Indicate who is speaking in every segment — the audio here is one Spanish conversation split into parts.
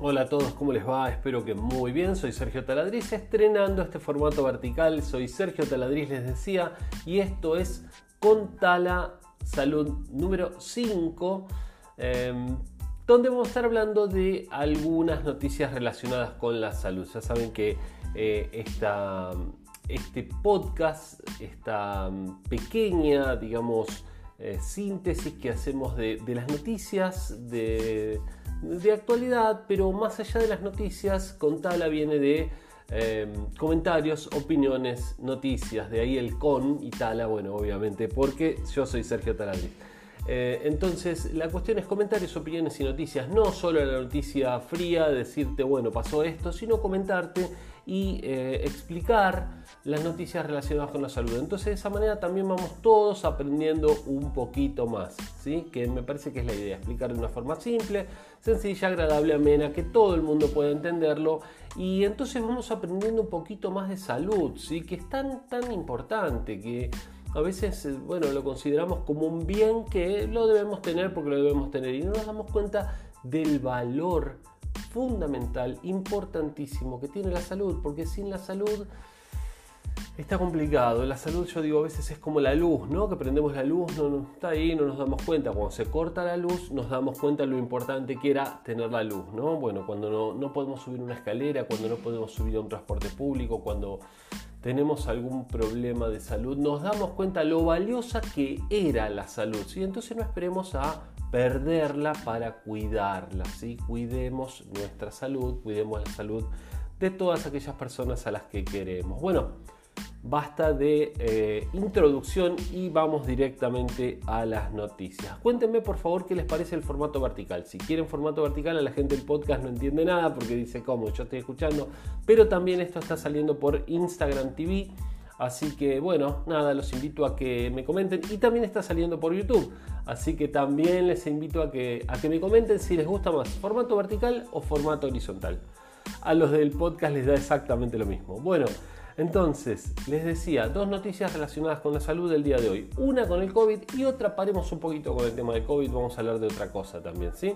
Speaker 1: Hola a todos, ¿cómo les va? Espero que muy bien. Soy Sergio Taladriz, estrenando este formato vertical. Soy Sergio Taladriz, les decía, y esto es Contala Salud número 5, em, donde vamos a estar hablando de algunas noticias relacionadas con la salud. Ya saben que eh, este podcast, esta pequeña, digamos, eh, síntesis que hacemos de, las noticias de, actualidad, pero más allá de las noticias, Contala viene de em, comentarios, opiniones, noticias, de ahí el con y Tala, bueno, obviamente, porque yo soy Sergio Taladriz. Eh, entonces, la cuestión es comentarios, opiniones y noticias, no solo la noticia fría, decirte, bueno, pasó esto, sino comentarte y eh, explicar las noticias relacionadas con la salud. Entonces de esa manera también vamos todos aprendiendo un poquito más, ¿sí? que me parece que es la idea, explicar de una forma simple, sencilla, agradable, amena, que todo el mundo pueda entenderlo y entonces vamos aprendiendo un poquito más de salud, ¿sí? que es tan, tan importante que a veces eh, bueno, lo consideramos como un bien que lo debemos tener porque lo debemos tener y no nos damos cuenta del valor fundamental, importantísimo que tiene la salud, porque sin la salud está complicado. La salud, yo digo, a veces es como la luz, ¿no? Que prendemos la luz, no, está ahí, no nos damos cuenta. Cuando se corta la luz, nos damos cuenta de lo importante que era tener la luz, ¿no? Bueno, cuando no, no podemos subir una escalera, cuando no podemos subir a un transporte público, cuando tenemos algún problema de salud, nos damos cuenta lo valiosa que era la salud. ¿sí? Entonces no esperemos a perderla para cuidarla. ¿sí? Cuidemos nuestra salud, cuidemos la salud de todas aquellas personas a las que queremos. Bueno, basta de eh, introducción y vamos directamente a las noticias. Cuéntenme por favor qué les parece el formato vertical. Si quieren formato vertical, a la gente del podcast no entiende nada porque dice cómo yo estoy escuchando, pero también esto está saliendo por Instagram TV. Así que bueno, nada, los invito a que me comenten y también está saliendo por YouTube. Así que también les invito a que, a que me comenten si les gusta más formato vertical o formato horizontal. A los del podcast les da exactamente lo mismo. Bueno, entonces, les decía, dos noticias relacionadas con la salud del día de hoy. Una con el COVID y otra, paremos un poquito con el tema del COVID, vamos a hablar de otra cosa también, ¿sí?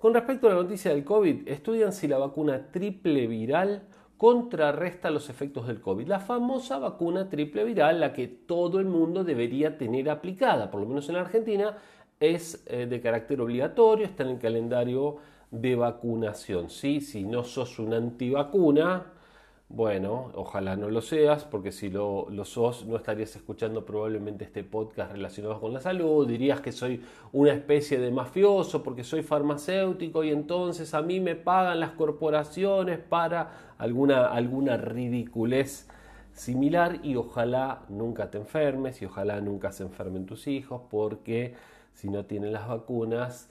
Speaker 1: Con respecto a la noticia del COVID, estudian si la vacuna triple viral contrarresta los efectos del COVID. La famosa vacuna triple viral, la que todo el mundo debería tener aplicada, por lo menos en la Argentina, es eh, de carácter obligatorio, está en el calendario de vacunación. ¿sí? Si no sos una antivacuna, bueno, ojalá no lo seas, porque si lo, lo, sos, no estarías escuchando probablemente este podcast relacionado con la salud. Dirías que soy una especie de mafioso porque soy farmacéutico y entonces a mí me pagan las corporaciones para alguna, alguna ridiculez similar y ojalá nunca te enfermes y ojalá nunca se enfermen tus hijos porque si no tienen las vacunas,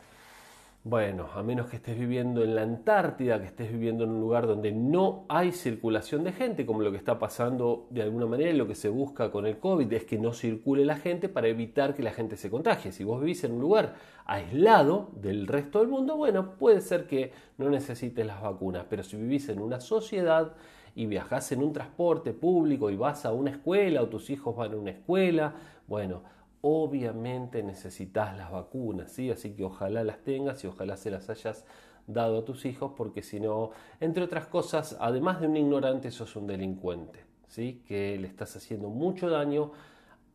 Speaker 1: bueno, a menos que estés viviendo en la Antártida, que estés viviendo en un lugar donde no hay circulación de gente, como lo que está pasando de alguna manera, lo que se busca con el COVID es que no circule la gente para evitar que la gente se contagie. Si vos vivís en un lugar aislado del resto del mundo, bueno, puede ser que no necesites las vacunas, pero si vivís en una sociedad y viajás en un transporte público y vas a una escuela o tus hijos van a una escuela, bueno, obviamente necesitas las vacunas, ¿sí? Así que ojalá las tengas y ojalá se las hayas dado a tus hijos, porque si no, entre otras cosas, además de un ignorante, sos un delincuente, ¿sí? Que le estás haciendo mucho daño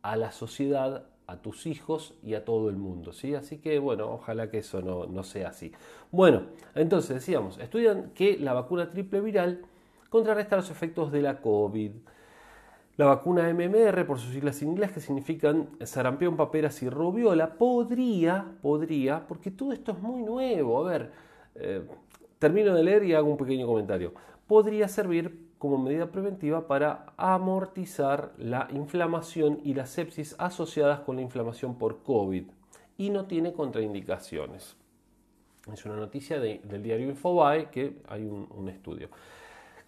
Speaker 1: a la sociedad, a tus hijos y a todo el mundo, ¿sí? Así que bueno, ojalá que eso no, no sea así. Bueno, entonces decíamos, estudian que la vacuna triple viral contrarresta los efectos de la COVID. La vacuna MMR, por sus siglas en inglés, que significan sarampión, paperas y rubiola, podría, podría, porque todo esto es muy nuevo. A ver, eh, termino de leer y hago un pequeño comentario. Podría servir como medida preventiva para amortizar la inflamación y la sepsis asociadas con la inflamación por COVID y no tiene contraindicaciones. Es una noticia del diario Infobae que hay un estudio.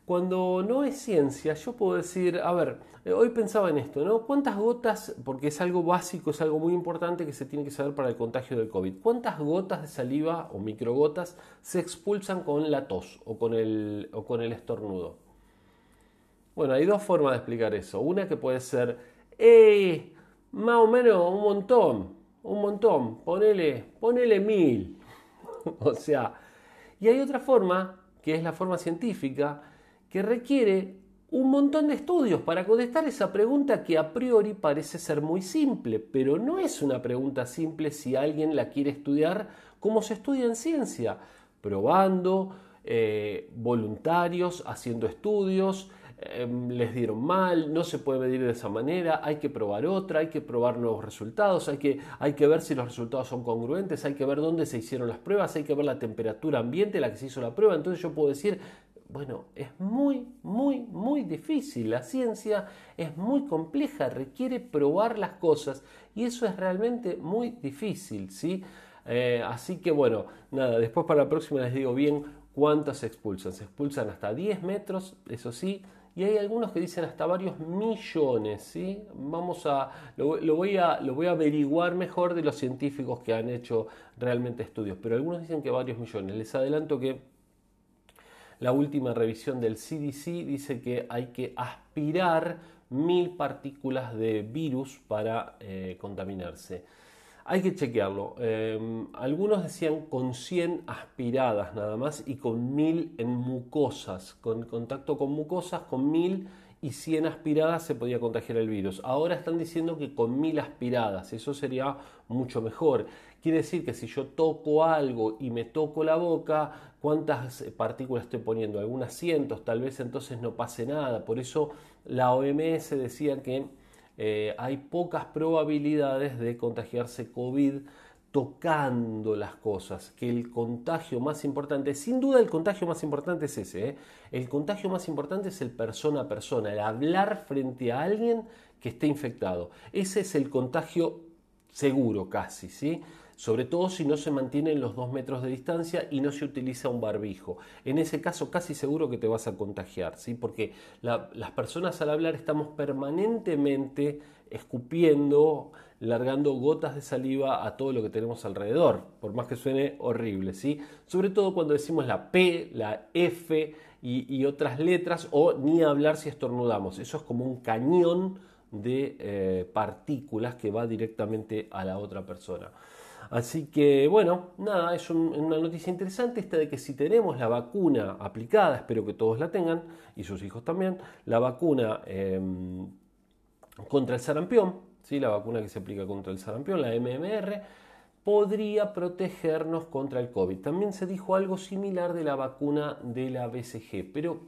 Speaker 1: Cuando no es ciencia, yo puedo decir, a ver, eh, hoy pensaba en esto, ¿no? ¿Cuántas gotas, porque es algo básico, es algo muy importante que se tiene que saber para el contagio del COVID, cuántas gotas de saliva o microgotas se expulsan con la tos o con el, o con el estornudo? Bueno, hay dos formas de explicar eso. Una que puede ser, ¡eh! Más o menos un montón. un montón, ponele, ponele mil. o sea, y hay otra forma, que es la forma científica, que requiere un montón de estudios para contestar esa pregunta que a priori parece ser muy simple, pero no es una pregunta simple si alguien la quiere estudiar como se estudia en ciencia, probando, eh, voluntarios, haciendo estudios, em, les dieron mal, no se puede medir de esa manera, hay que probar otra, hay que probar nuevos resultados, hay que, hay que ver si los resultados son congruentes, hay que ver dónde se hicieron las pruebas, hay que ver la temperatura ambiente la que se hizo la prueba, entonces yo puedo decir, bueno, es muy, muy, muy difícil. La ciencia es muy compleja, requiere probar las cosas y eso es realmente muy difícil, ¿sí? Eh, así que bueno, nada, después para la próxima les digo bien cuántas se expulsan. Se expulsan hasta 10 metros, eso sí, y hay algunos que dicen hasta varios millones, ¿sí? Vamos a lo, voy a lo voy a averiguar mejor de los científicos que han hecho realmente estudios, pero algunos dicen que varios millones. Les adelanto que la última revisión del CDC dice que hay que aspirar mil partículas de virus para eh, contaminarse. Hay que chequearlo. Em, algunos decían con 100 aspiradas nada más y con 1000 en mucosas. Con contacto con mucosas, con 1000 y 100 aspiradas se podía contagiar el virus. Ahora están diciendo que con 1000 aspiradas, eso sería mucho mejor. Quiere decir que si yo toco algo y me toco la boca, ¿cuántas partículas estoy poniendo? Algunas cientos, tal vez entonces no pase nada. Por eso la OMS decía que eh, hay pocas probabilidades de contagiarse COVID tocando las cosas, que el contagio más importante, sin duda el contagio más importante es ese, ¿eh? el contagio más importante es el persona a persona, el hablar frente a alguien que esté infectado. Ese es el contagio seguro casi, ¿sí? Sobre todo si no se mantienen los dos metros de distancia y no se utiliza un barbijo. En ese caso casi seguro que te vas a contagiar, ¿sí? porque las personas al hablar estamos permanentemente escupiendo, largando gotas de saliva a todo lo que tenemos alrededor, por más que suene horrible, ¿sí? Sobre todo cuando decimos la P, la F y, otras letras, o ni hablar si estornudamos. Eso es como un cañón de eh, partículas que va directamente a la otra persona. Así que bueno, nada, es una noticia interesante esta de que si tenemos la vacuna aplicada, espero que todos la tengan y sus hijos también, la vacuna em, contra el sarampión, ¿sí? la vacuna que se aplica contra el sarampión, la MMR, podría protegernos contra el COVID. También se dijo algo similar de la vacuna de la BCG, pero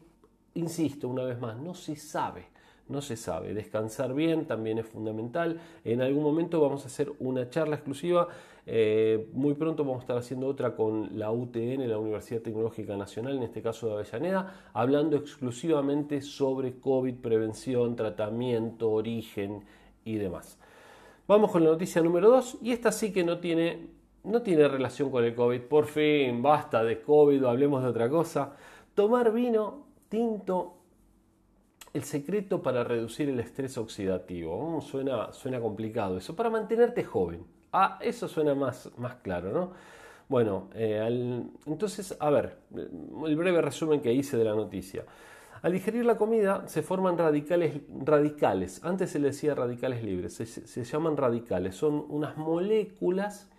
Speaker 1: insisto una vez más, no se sabe no se sabe. Descansar bien también es fundamental. En algún momento vamos a hacer una charla exclusiva. Eh, muy pronto vamos a estar haciendo otra con la UTN, la Universidad Tecnológica Nacional, en este caso de Avellaneda, hablando exclusivamente sobre COVID, prevención, tratamiento, origen y demás. Vamos con la noticia número 2 y esta sí que no tiene, no tiene relación con el COVID. Por fin, basta de COVID, hablemos de otra cosa. Tomar vino tinto el secreto para reducir el estrés oxidativo. Mm, suena, suena complicado eso. Para mantenerte joven. Ah, eso suena más, más claro, ¿no? Bueno, eh, entonces, a ver, el breve resumen que hice de la noticia. Al digerir la comida se forman radicales, radicales. Antes se le decía radicales libres, se llaman radicales. Son unas moléculas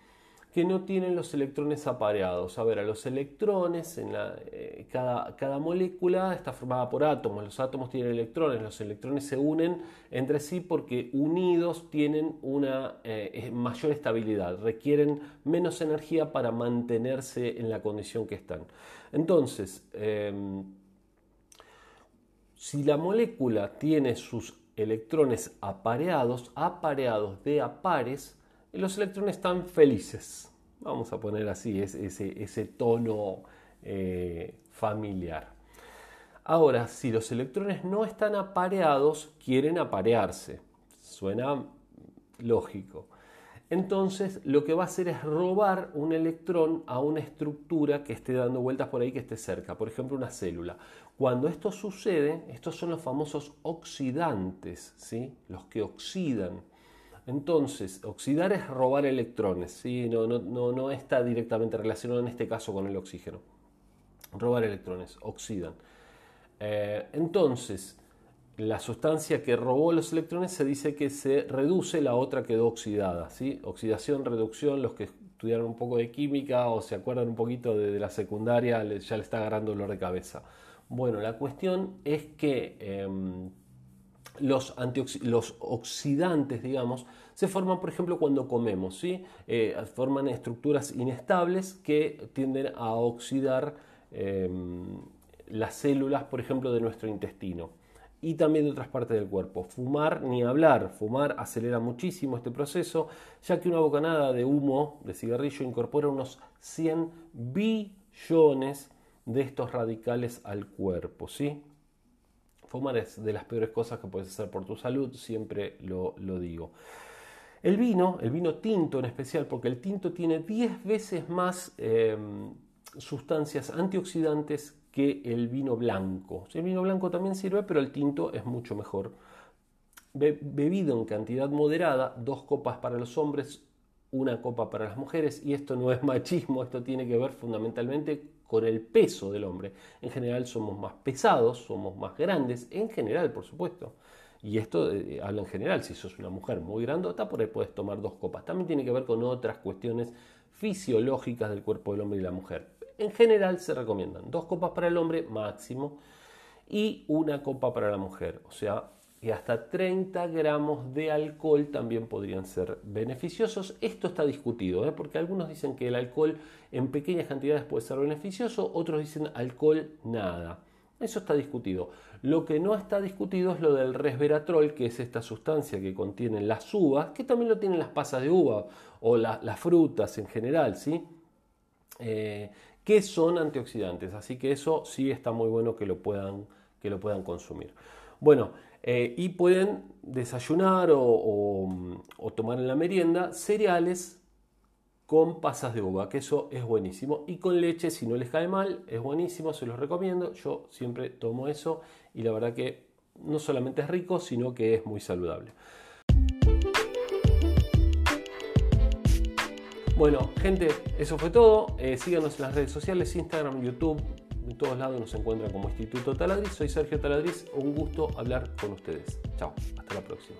Speaker 1: que no tienen los electrones apareados. A ver, a los electrones, en la, eh, cada, cada, molécula está formada por átomos, los átomos tienen electrones, los electrones se unen entre sí porque unidos tienen una eh, mayor estabilidad, requieren menos energía para mantenerse en la condición que están. Entonces, em, si la molécula tiene sus electrones apareados, apareados de a pares, los electrones están felices. Vamos a poner así ese, tono eh, familiar. Ahora, si los electrones no están apareados, quieren aparearse. Suena lógico. Entonces, lo que va a hacer es robar un electrón a una estructura que esté dando vueltas por ahí, que esté cerca, por ejemplo, una célula. Cuando esto sucede, estos son los famosos oxidantes, ¿sí? los que oxidan. Entonces, oxidar es robar electrones, ¿sí? no, no, está directamente relacionado en este caso con el oxígeno. Robar electrones, oxidan. Eh, entonces, la sustancia que robó los electrones se dice que se reduce, la otra quedó oxidada. ¿sí? Oxidación, reducción, los que estudiaron un poco de química o se acuerdan un poquito de, la secundaria ya le está agarrando dolor de cabeza. Bueno, la cuestión es que em, los, oxidantes, digamos, se forman, por ejemplo, cuando comemos, ¿sí? Eh, forman estructuras inestables que tienden a oxidar em, las células, por ejemplo, de nuestro intestino y también de otras partes del cuerpo. Fumar, ni hablar, fumar acelera muchísimo este proceso, ya que una bocanada de humo de cigarrillo incorpora unos 100 billones de estos radicales al cuerpo, ¿sí? Fumar es de las peores cosas que puedes hacer por tu salud, siempre lo, digo. El vino, el vino tinto en especial, porque el tinto tiene 10 veces más em, sustancias antioxidantes que el vino blanco. El vino blanco también sirve, pero el tinto es mucho mejor. bebido en cantidad moderada, dos copas para los hombres, una copa para las mujeres, y esto no es machismo, esto tiene que ver fundamentalmente con el peso del hombre. En general somos más pesados, somos más grandes, en general, por supuesto. Y esto eh, habla en general, si sos una mujer muy grandota, por ahí puedes tomar dos copas. También tiene que ver con otras cuestiones fisiológicas del cuerpo del hombre y la mujer. En general se recomiendan dos copas para el hombre máximo y una copa para la mujer. O sea, y hasta 30 gramos de alcohol también podrían ser beneficiosos. Esto está discutido, ¿eh? porque algunos dicen que el alcohol en pequeñas cantidades puede ser beneficioso, otros dicen alcohol nada. Eso está discutido. Lo que no está discutido es lo del resveratrol, que es esta sustancia que contienen las uvas, que también lo tienen las pasas de uva o las frutas en general, ¿sí? Eh, que son antioxidantes. Así que eso sí está muy bueno que lo puedan, que lo puedan consumir. Bueno, eh, y pueden desayunar o, tomar en la merienda cereales con pasas de uva, que eso es buenísimo. Y con leche, si no les cae mal, es buenísimo, se los recomiendo. Yo siempre tomo eso y la verdad que no solamente es rico, sino que es muy saludable. Bueno, gente, eso fue todo. Eh, síganos en las redes sociales, Instagram, YouTube, en todos lados nos encuentran como Instituto Taladriz. Soy Sergio Taladriz, un gusto hablar con ustedes. Chao, hasta la próxima.